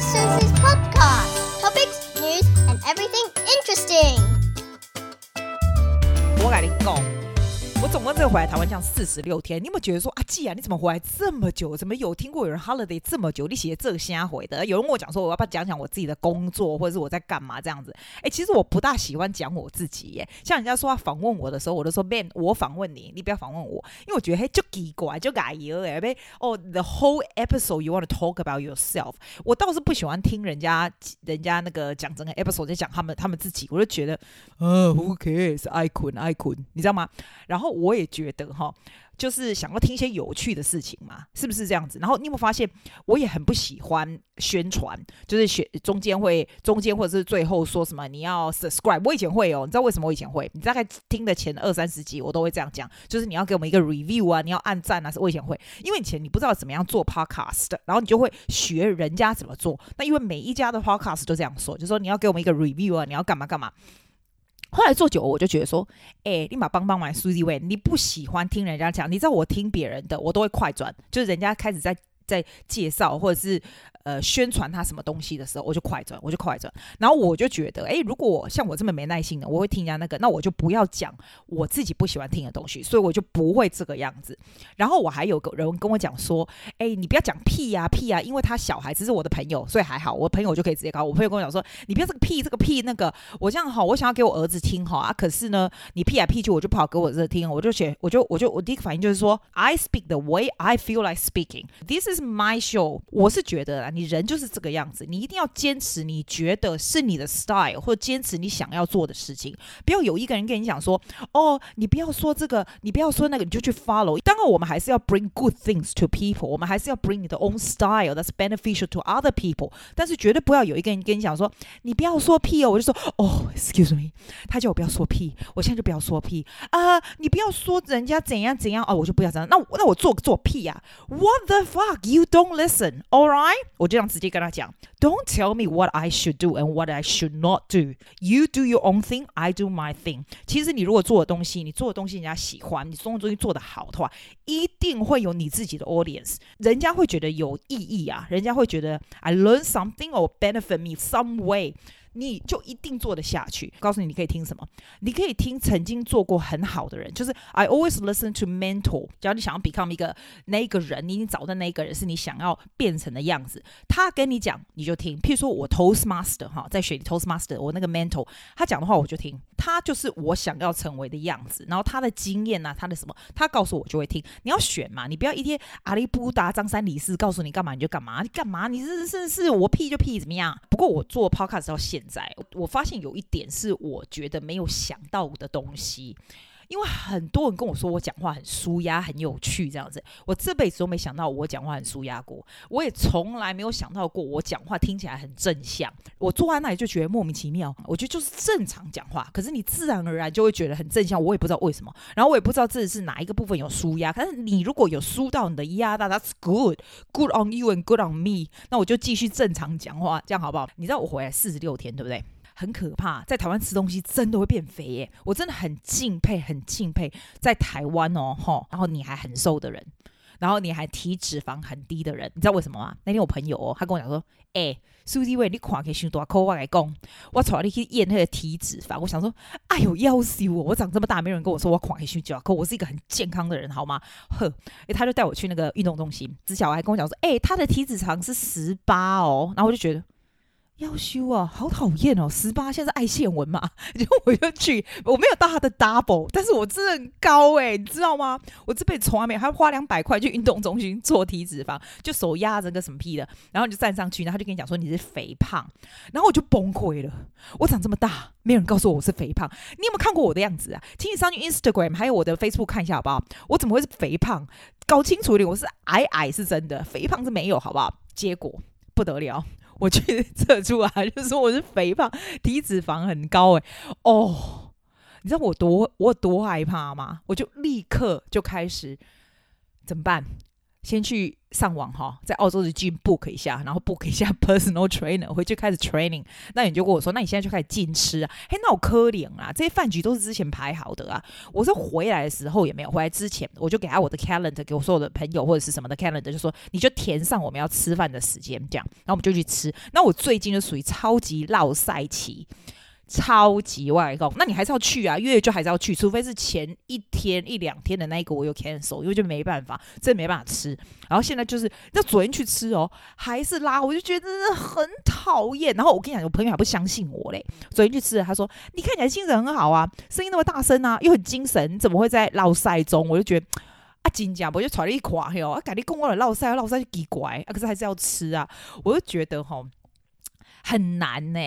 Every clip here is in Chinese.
is Susie's 这回来台湾这样四十六天，你有没有觉得说啊，季啊，你怎么回来这么久？怎么有听过有人 holiday 这么久？你写这个瞎回的？有人跟我讲说，我要不要讲讲我自己的工作，或者是我在干嘛这样子？哎，其实我不大喜欢讲我自己耶。像人家说要访问我的时候，我都说 Ben，我访问你，你不要访问我，因为我觉得嘿就奇怪，就改油哎呗。哦，the whole episode you want to talk about yourself，我倒是不喜欢听人家人家那个讲整个 episode 在讲他们他们自己，我就觉得呃，who cares？I could I could，你知道吗？然后。我也觉得哈，就是想要听一些有趣的事情嘛，是不是这样子？然后你有没有发现，我也很不喜欢宣传，就是选中间会中间或者是最后说什么你要 subscribe。我以前会哦，你知道为什么我以前会？你大概听的前二三十集我都会这样讲，就是你要给我们一个 review 啊，你要按赞啊。我以前会，因为以前你不知道怎么样做 podcast，然后你就会学人家怎么做。那因为每一家的 podcast 都这样说，就说你要给我们一个 review 啊，你要干嘛干嘛。后来做久，我就觉得说，哎、欸，立马帮帮忙，Susie 喂，你不喜欢听人家讲，你知道我听别人的，我都会快转，就是人家开始在在介绍或者是。呃，宣传他什么东西的时候，我就快转，我就快转。然后我就觉得，哎，如果像我这么没耐心的，我会听人家那个，那我就不要讲我自己不喜欢听的东西，所以我就不会这个样子。然后我还有个人跟我讲说，哎，你不要讲屁呀屁呀，因为他小孩只是我的朋友，所以还好，我朋友就可以直接搞。我朋友跟我讲说，你不要这个屁，这个屁那个，我这样好，我想要给我儿子听哈啊，可是呢，你屁来屁去，我就不好给我儿子听，我就写，我就我就我第一个反应就是说，I speak the way I feel like speaking. This is my show。我是觉得啊，你人就是这个。样子，你一定要坚持你觉得是你的 style，或者坚持你想要做的事情。不要有一个人跟你讲说：“哦，你不要说这个，你不要说那个，你就去 follow。”当然，我们还是要 bring good things to people，我们还是要 bring 你的 own style that's beneficial to other people。但是绝对不要有一个人跟你讲说：“你不要说屁哦。”我就说：“哦，excuse me。”他叫我不要说屁，我现在就不要说屁啊！你不要说人家怎样怎样哦，我就不要这样。那那我做做屁呀？What the fuck? You don't listen, all right？我就这样直接跟他讲。Don't tell me what I should do and what I should not do. You do your own thing, I do my thing. 其实你如果做的东西，你做的东西人家喜欢，你做的东西做得好的话，一定会有你自己的 audience，人家会觉得有意义啊，人家会觉得 I learn something or benefit me some way。你就一定做得下去。告诉你，你可以听什么？你可以听曾经做过很好的人，就是 I always listen to mentor。只要你想要 become 一个那个人，你已经找的那个人是你想要变成的样子，他跟你讲你就听。譬如说我 Toastmaster 哈，在学 Toastmaster，我那个 mentor 他讲的话我就听，他就是我想要成为的样子。然后他的经验啊，他的什么，他告诉我就会听。你要选嘛，你不要一天阿里不达张三李四告诉你干嘛你就干嘛，你干嘛你是是是我屁就屁怎么样？不过我做 podcast 到现在，我发现有一点是我觉得没有想到的东西。因为很多人跟我说我讲话很舒压、很有趣这样子，我这辈子都没想到我讲话很舒压过。我也从来没有想到过我讲话听起来很正向。我坐在那里就觉得莫名其妙，我觉得就是正常讲话，可是你自然而然就会觉得很正向。我也不知道为什么，然后我也不知道这是哪一个部分有舒压。可是你如果有舒到你的压，那 that's good，good on you and good on me。那我就继续正常讲话，这样好不好？你知道我回来四十六天，对不对？很可怕，在台湾吃东西真的会变肥耶！我真的很敬佩，很敬佩在台湾哦，吼，然后你还很瘦的人，然后你还体脂肪很低的人，你知道为什么吗？那天我朋友哦，他跟我讲说，哎、欸，苏迪威，你看可以选多少我来讲，我从你去验那个体脂肪，我想说，哎呦，要死我，我长这么大，没有人跟我说我看可以选多少，可我是一个很健康的人，好吗？呵，哎，他就带我去那个运动中心，之前我还跟我讲说，哎、他的体脂肪是十八哦，然后我就觉得。要修啊，好讨厌哦！十八现在是爱现文嘛，然后我就去，我没有到他的 double，但是我真的很高哎、你知道吗？我这辈子从来没有，还花两百块去运动中心做体脂肪，就手压着个什么屁的，然后你就站上去，然后他就跟你讲说你是肥胖，然后我就崩溃了。我长这么大，没有人告诉我我是肥胖，你有没有看过我的样子啊？请你上去 Instagram 还有我的 Facebook 看一下好不好？我怎么会是肥胖？搞清楚一点，我是矮矮是真的，肥胖是没有，好不好？结果不得了。我去测出来，就说我是肥胖，体脂肪很高哎哦，你知道我多我多害怕吗？我就立刻就开始怎么办？先去上网哈，在澳洲的 gym book 一下，然后 book 一下 personal trainer，回去开始 training。那你就跟我说，那你现在就开始禁吃啊？嘿，那我可怜啊，这些饭局都是之前排好的啊。我是回来的时候也没有，回来之前我就给他我的 calendar，给我所有的朋友或者是什么的 calendar，就说你就填上我们要吃饭的时间，这样，然后我们就去吃。那我最近就属于超级落赛期。超级外公，那你还是要去啊，月就还是要去，除非是前一天一两天的那一个我有 cancel，因为就没办法，真没办法吃。然后现在就是，那昨天去吃哦，还是拉，我就觉得真的很讨厌。然后我跟你讲，我朋友还不相信我嘞，昨天去吃，他说你看起来精神很好啊，声音那么大声啊，又很精神，怎么会在落赛中？我就觉得啊，真假，我就喘了一垮哟，啊，赶紧跟我的闹赛，闹赛就奇怪啊，可是还是要吃啊，我就觉得吼很难呢。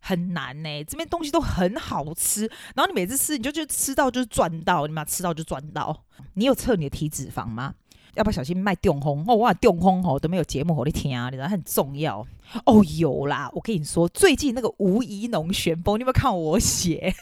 很难呢、欸，这边东西都很好吃，然后你每次吃，你就觉得吃到就是赚到，你妈吃到就赚到。你有测你的体脂肪吗？要不要小心卖电烘？哦，我讲电烘吼都没有节目好你听啊，你知道很重要。哦，有啦，我跟你说，最近那个吴怡农旋风，你有没有看我写？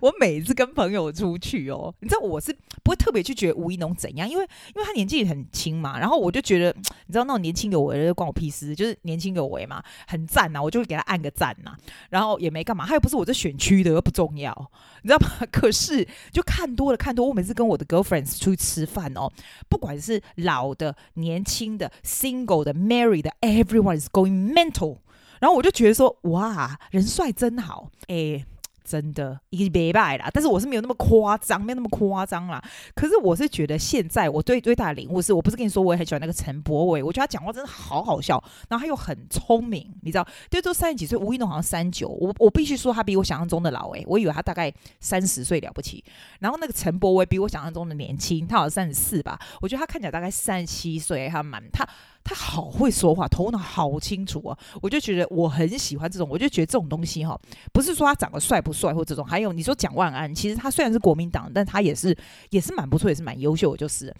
我每次跟朋友出去哦，你知道我是不会特别去觉得吴怡农怎样，因为因为他年纪很轻嘛，然后我就觉得你知道那种年轻有为的关我屁事，就是年轻有为嘛，很赞呐，我就会给他按个赞呐，然后也没干嘛，他又不是我这选区的，又不重要，你知道吗？可是就看多了看多，我每次跟我的 girlfriends 出去吃饭哦，不管是老的、年轻的、single 的、married 的，everyone is going mental，然后我就觉得说哇，人帅真好，诶。真的一个礼拜啦，但是我是没有那么夸张，没有那么夸张啦。可是我是觉得现在我对最大的领悟是，我不是跟你说我也很喜欢那个陈柏伟，我觉得他讲话真的好好笑，然后他又很聪明，你知道，对，都三十几岁，吴怡农好像三九，我我必须说他比我想象中的老诶、我以为他大概三十岁了不起，然后那个陈柏伟比我想象中的年轻，他好像三十四吧，我觉得他看起来大概三十七岁，他蛮他。他好会说话，头脑好清楚啊！我就觉得我很喜欢这种，我就觉得这种东西哈，不是说他长得帅不帅或这种，还有你说蒋万安，其实他虽然是国民党，但他也是也是蛮不错，也是蛮优秀的。就是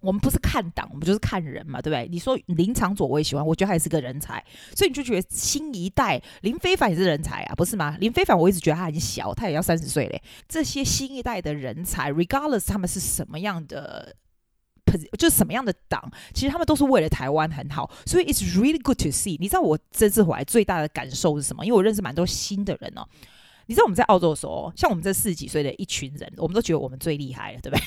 我们不是看党，我们就是看人嘛，对不对？你说林长佐我也喜欢，我觉得他也是个人才，所以你就觉得新一代林非凡也是人才啊，不是吗？林非凡我一直觉得他很小，他也要三十岁嘞。这些新一代的人才，regardless 他们是什么样的。就是什么样的党，其实他们都是为了台湾很好，所以 it's really good to see。你知道我这次回来最大的感受是什么？因为我认识蛮多新的人哦。你知道我们在澳洲的时候，像我们这四十几岁的一群人，我们都觉得我们最厉害了，对不对？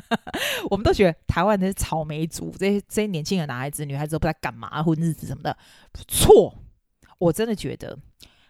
我们都觉得台湾的草莓族，这些这些年轻的男孩子、女孩子都不知道干嘛混日子什么的。错，我真的觉得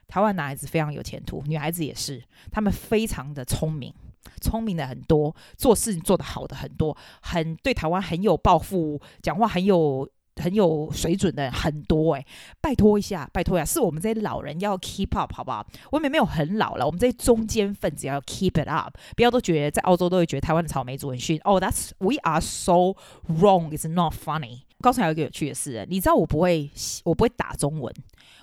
台湾男孩子非常有前途，女孩子也是，他们非常的聪明。聪明的很多，做事情做得好的很多，很对台湾很有抱负，讲话很有很有水准的很多诶，拜托一下，拜托一下，是我们这些老人要 keep up 好不好？我们没有很老了，我们这些中间分子要 keep it up，不要都觉得在澳洲都会觉得台湾的草莓族很逊。哦、oh，that's we are so wrong，it's not funny。刚才有一个有趣的事，你知道我不会，我不会打中文。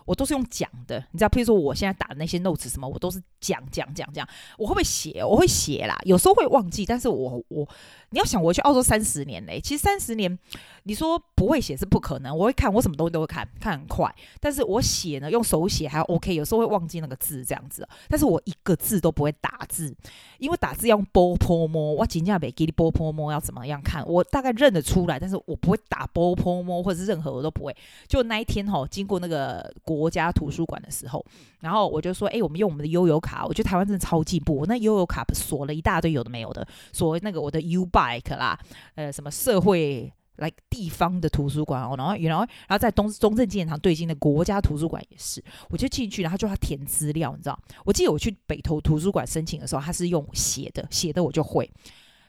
我都是用讲的，你知道，譬如说我现在打的那些 notes 什么，我都是讲讲讲讲。我会不会写？我会写啦，有时候会忘记，但是我我。你要想，我去澳洲三十年嘞，其实三十年，你说不会写是不可能。我会看，我什么东西都会看，看很快。但是我写呢，用手写还 OK，有时候会忘记那个字这样子。但是我一个字都不会打字，因为打字要用波泼摸，我真正没给你波泼摸要怎么样看？我大概认得出来，但是我不会打波泼摸或者是任何我都不会。就那一天吼，经过那个国家图书馆的时候，然后我就说，哎、欸，我们用我们的悠游卡，我觉得台湾真的超进步。我那悠游卡锁了一大堆有的没有的，锁那个我的 U Bar。like 啦，呃，什么社会来、like、地方的图书馆哦，然后，然后，然后在东中正纪念堂对进的国家图书馆也是，我就进去，然后就要填资料，你知道？我记得我去北投图书馆申请的时候，他是用写的，写的我就会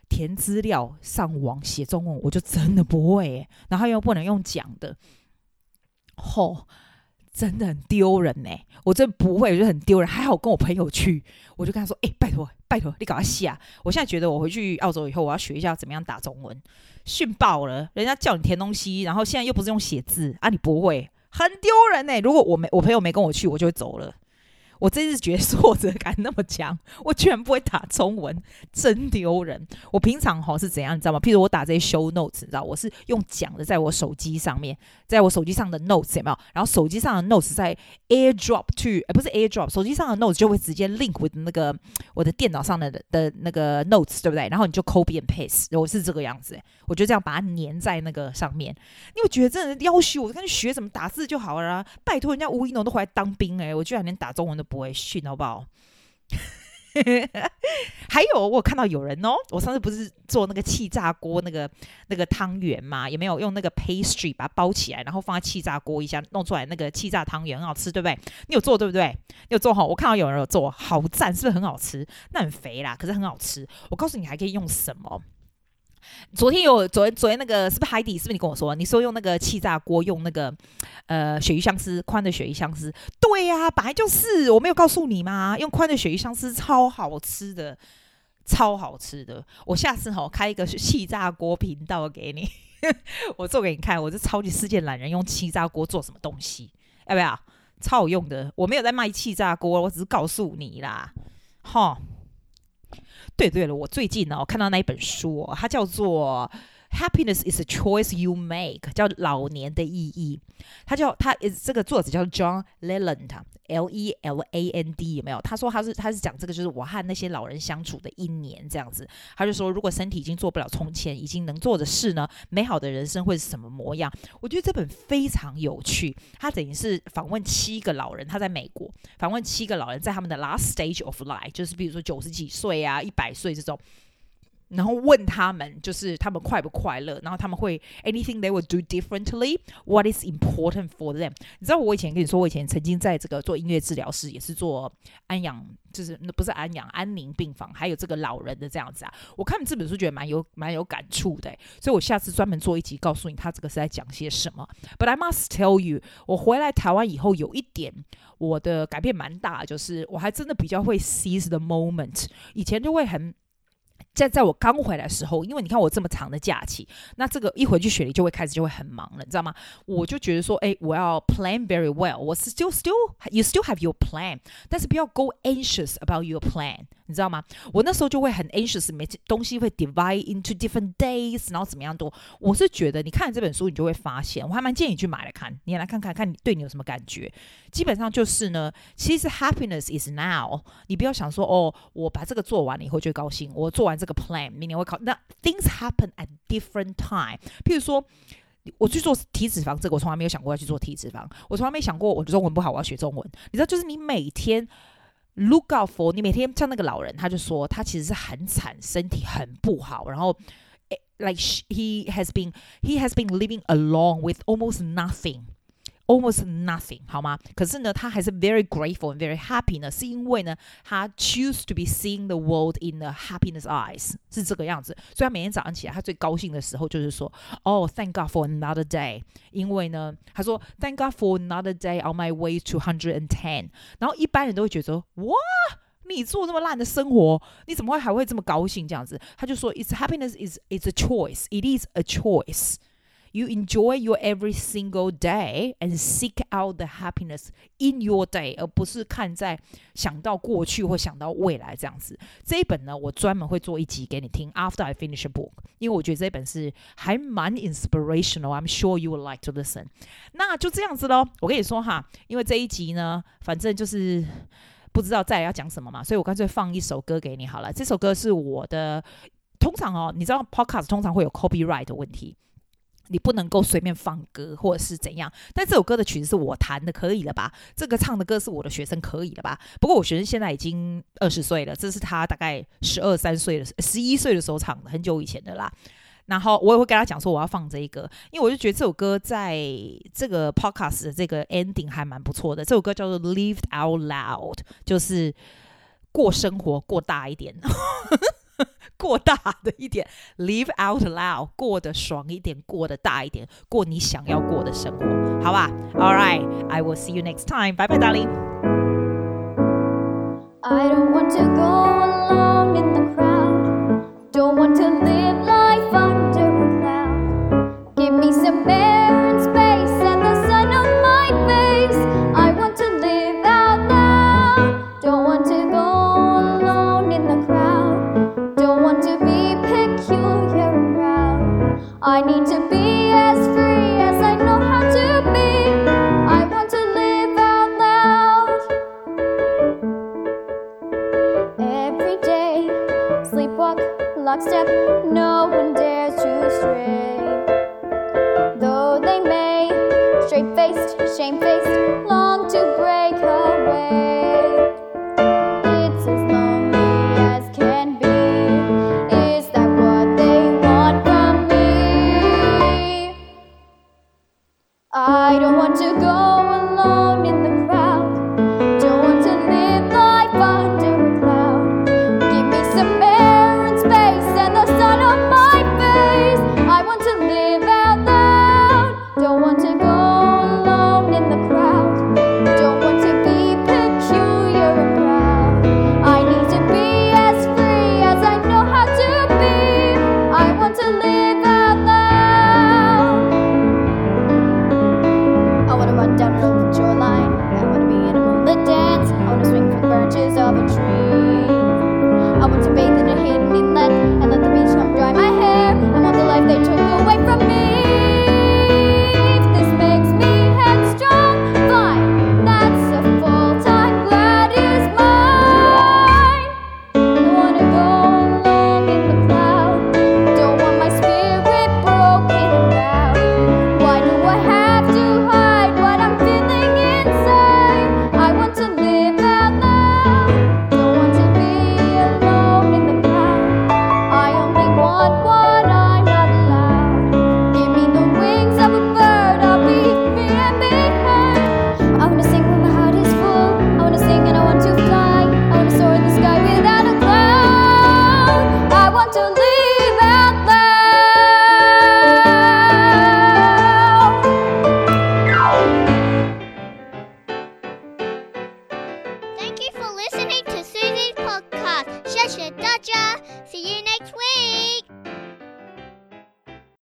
填资料，上网写中文我就真的不会，然后又不能用讲的，吼、哦。真的很丢人呢，我真不会，我觉得很丢人。还好跟我朋友去，我就跟他说：“哎、拜托，拜托，你赶快写啊！我现在觉得我回去澳洲以后，我要学一下怎么样打中文，训爆了。人家叫你填东西，然后现在又不是用写字啊，你不会，很丢人呢。如果我没我朋友没跟我去，我就会走了。我这次觉得挫折感那么强，我居然不会打中文，真丢人。我平常哈是怎样，你知道吗？譬如我打这些 show notes，你知道，我是用讲的，在我手机上面，在我手机上的 notes 有没有？然后手机上的 notes 在 AirDrop to，呃，不是 AirDrop，手机上的 notes 就会直接 link with 那个我的电脑上的的那个 notes，对不对？然后你就 copy and paste，我是这个样子。我就这样把它粘在那个上面。你会觉得这人要求我，赶紧学怎么打字就好了啊！拜托人家吴一农都回来当兵诶、我居然连打中文都不会训，好不好？还有，我看到有人哦，我上次不是做那个气炸锅那个那个汤圆嘛，也没有用那个 pastry 把它包起来，然后放在气炸锅一下弄出来那个气炸汤圆很好吃，对不对？你有做对不对？你有做好？我看到有人有做好赞，是不是很好吃？那很肥啦，可是很好吃。我告诉你，还可以用什么？昨天有昨天昨天那个是不是海底？是不是你跟我说？你说用那个气炸锅，用那个呃鳕鱼香丝宽的鳕鱼香丝？对呀、啊，本来就是。我没有告诉你吗？用宽的鳕鱼香丝超好吃的，超好吃的。我下次哈开一个气炸锅频道给你，我做给你看。我是超级世界懒人，用气炸锅做什么东西？要不要？超好用的。我没有在卖气炸锅，我只是告诉你啦，哈。对对了，我最近呢，我看到那一本书，它叫做《Happiness is a Choice You Make》，叫《老年的意义》。他叫他这个作者叫 John Leland，L E L A N D 有没有？他说他是他是讲这个就是我和那些老人相处的一年这样子。他就说，如果身体已经做不了从前已经能做的事呢，美好的人生会是什么模样？我觉得这本非常有趣。他等于是访问七个老人，他在美国访问七个老人，在他们的 last stage of life，就是比如说九十几岁啊、一百岁这种。然后问他们，就是他们快不快乐？然后他们会 anything they would do differently? What is important for them? 你知道我以前跟你说，我以前曾经在这个做音乐治疗师，也是做安养，就是那不是安养，安宁病房，还有这个老人的这样子啊。我看这本书觉得蛮有蛮有感触的，所以我下次专门做一集告诉你他这个是在讲些什么。But I must tell you，我回来台湾以后有一点我的改变蛮大，就是我还真的比较会 seize the moment，以前就会很。在在我刚回来的时候，因为你看我这么长的假期，那这个一回去雪梨就会开始就会很忙了，你知道吗？我就觉得说，哎，我要 plan very well，我 still still you still have your plan，但是不要 go anxious about your plan。你知道吗？我那时候就会很 anxious，每东西会 divide into different days，然后怎么样多。我是觉得，你看这本书，你就会发现，我还蛮建议你去买来看，你也来看看，看你对你有什么感觉。基本上就是呢，其实 happiness is now。你不要想说，哦，我把这个做完了以后就高兴，我做完这个 plan，明年会考。那 things happen at different time。譬如说，我去做体脂肪，这个我从来没有想过要去做体脂肪，我从来没想过我中文不好，我要学中文。你知道，就是你每天。Look out for 你每天像那个老人，他就说他其实是很惨，身体很不好，然后，like he has been he has been living along with almost nothing。 Almost nothing，好吗？可是呢，他还是 very grateful and very happy 呢，是因为呢，他 choose to be seeing the world in the happiness eyes，是这个样子。所以他每天早上起来，他最高兴的时候就是说，哦、oh，thank God for another day。因为呢，他说，thank God for another day on my way to hundred and ten。然后一般人都会觉得说，哇，你做这么烂的生活，你怎么会还会这么高兴？这样子，他就说，it's happiness is it's a choice. It is a choice. You enjoy your every single day and seek out the happiness in your day，而不是看在想到过去或想到未来这样子。这一本呢，我专门会做一集给你听。After I finish a book，因为我觉得这一本是还蛮 inspirational。I'm sure you would like to listen。那就这样子喽。我跟你说哈，因为这一集呢，反正就是不知道再来要讲什么嘛，所以我干脆放一首歌给你好了。这首歌是我的，通常哦，你知道 podcast 通常会有 copyright 的问题。你不能够随便放歌或者是怎样，但这首歌的曲子是我弹的，可以了吧？这个唱的歌是我的学生，可以了吧？不过我学生现在已经二十岁了，这是他大概十二三岁的十一岁的时候唱的，很久以前的啦。然后我也会跟他讲说我要放这一个，因为我就觉得这首歌在这个 podcast 的这个 ending 还蛮不错的。这首歌叫做 Live Out Loud，就是过生活过大一点。过大的一点，live out loud，过得爽一点，过得大一点，过你想要过的生活，好吧？All right, I will see you next time. Bye bye, darling. I don't want to go lockstep, no one dares to stray. Though they may, straight faced, shame faced.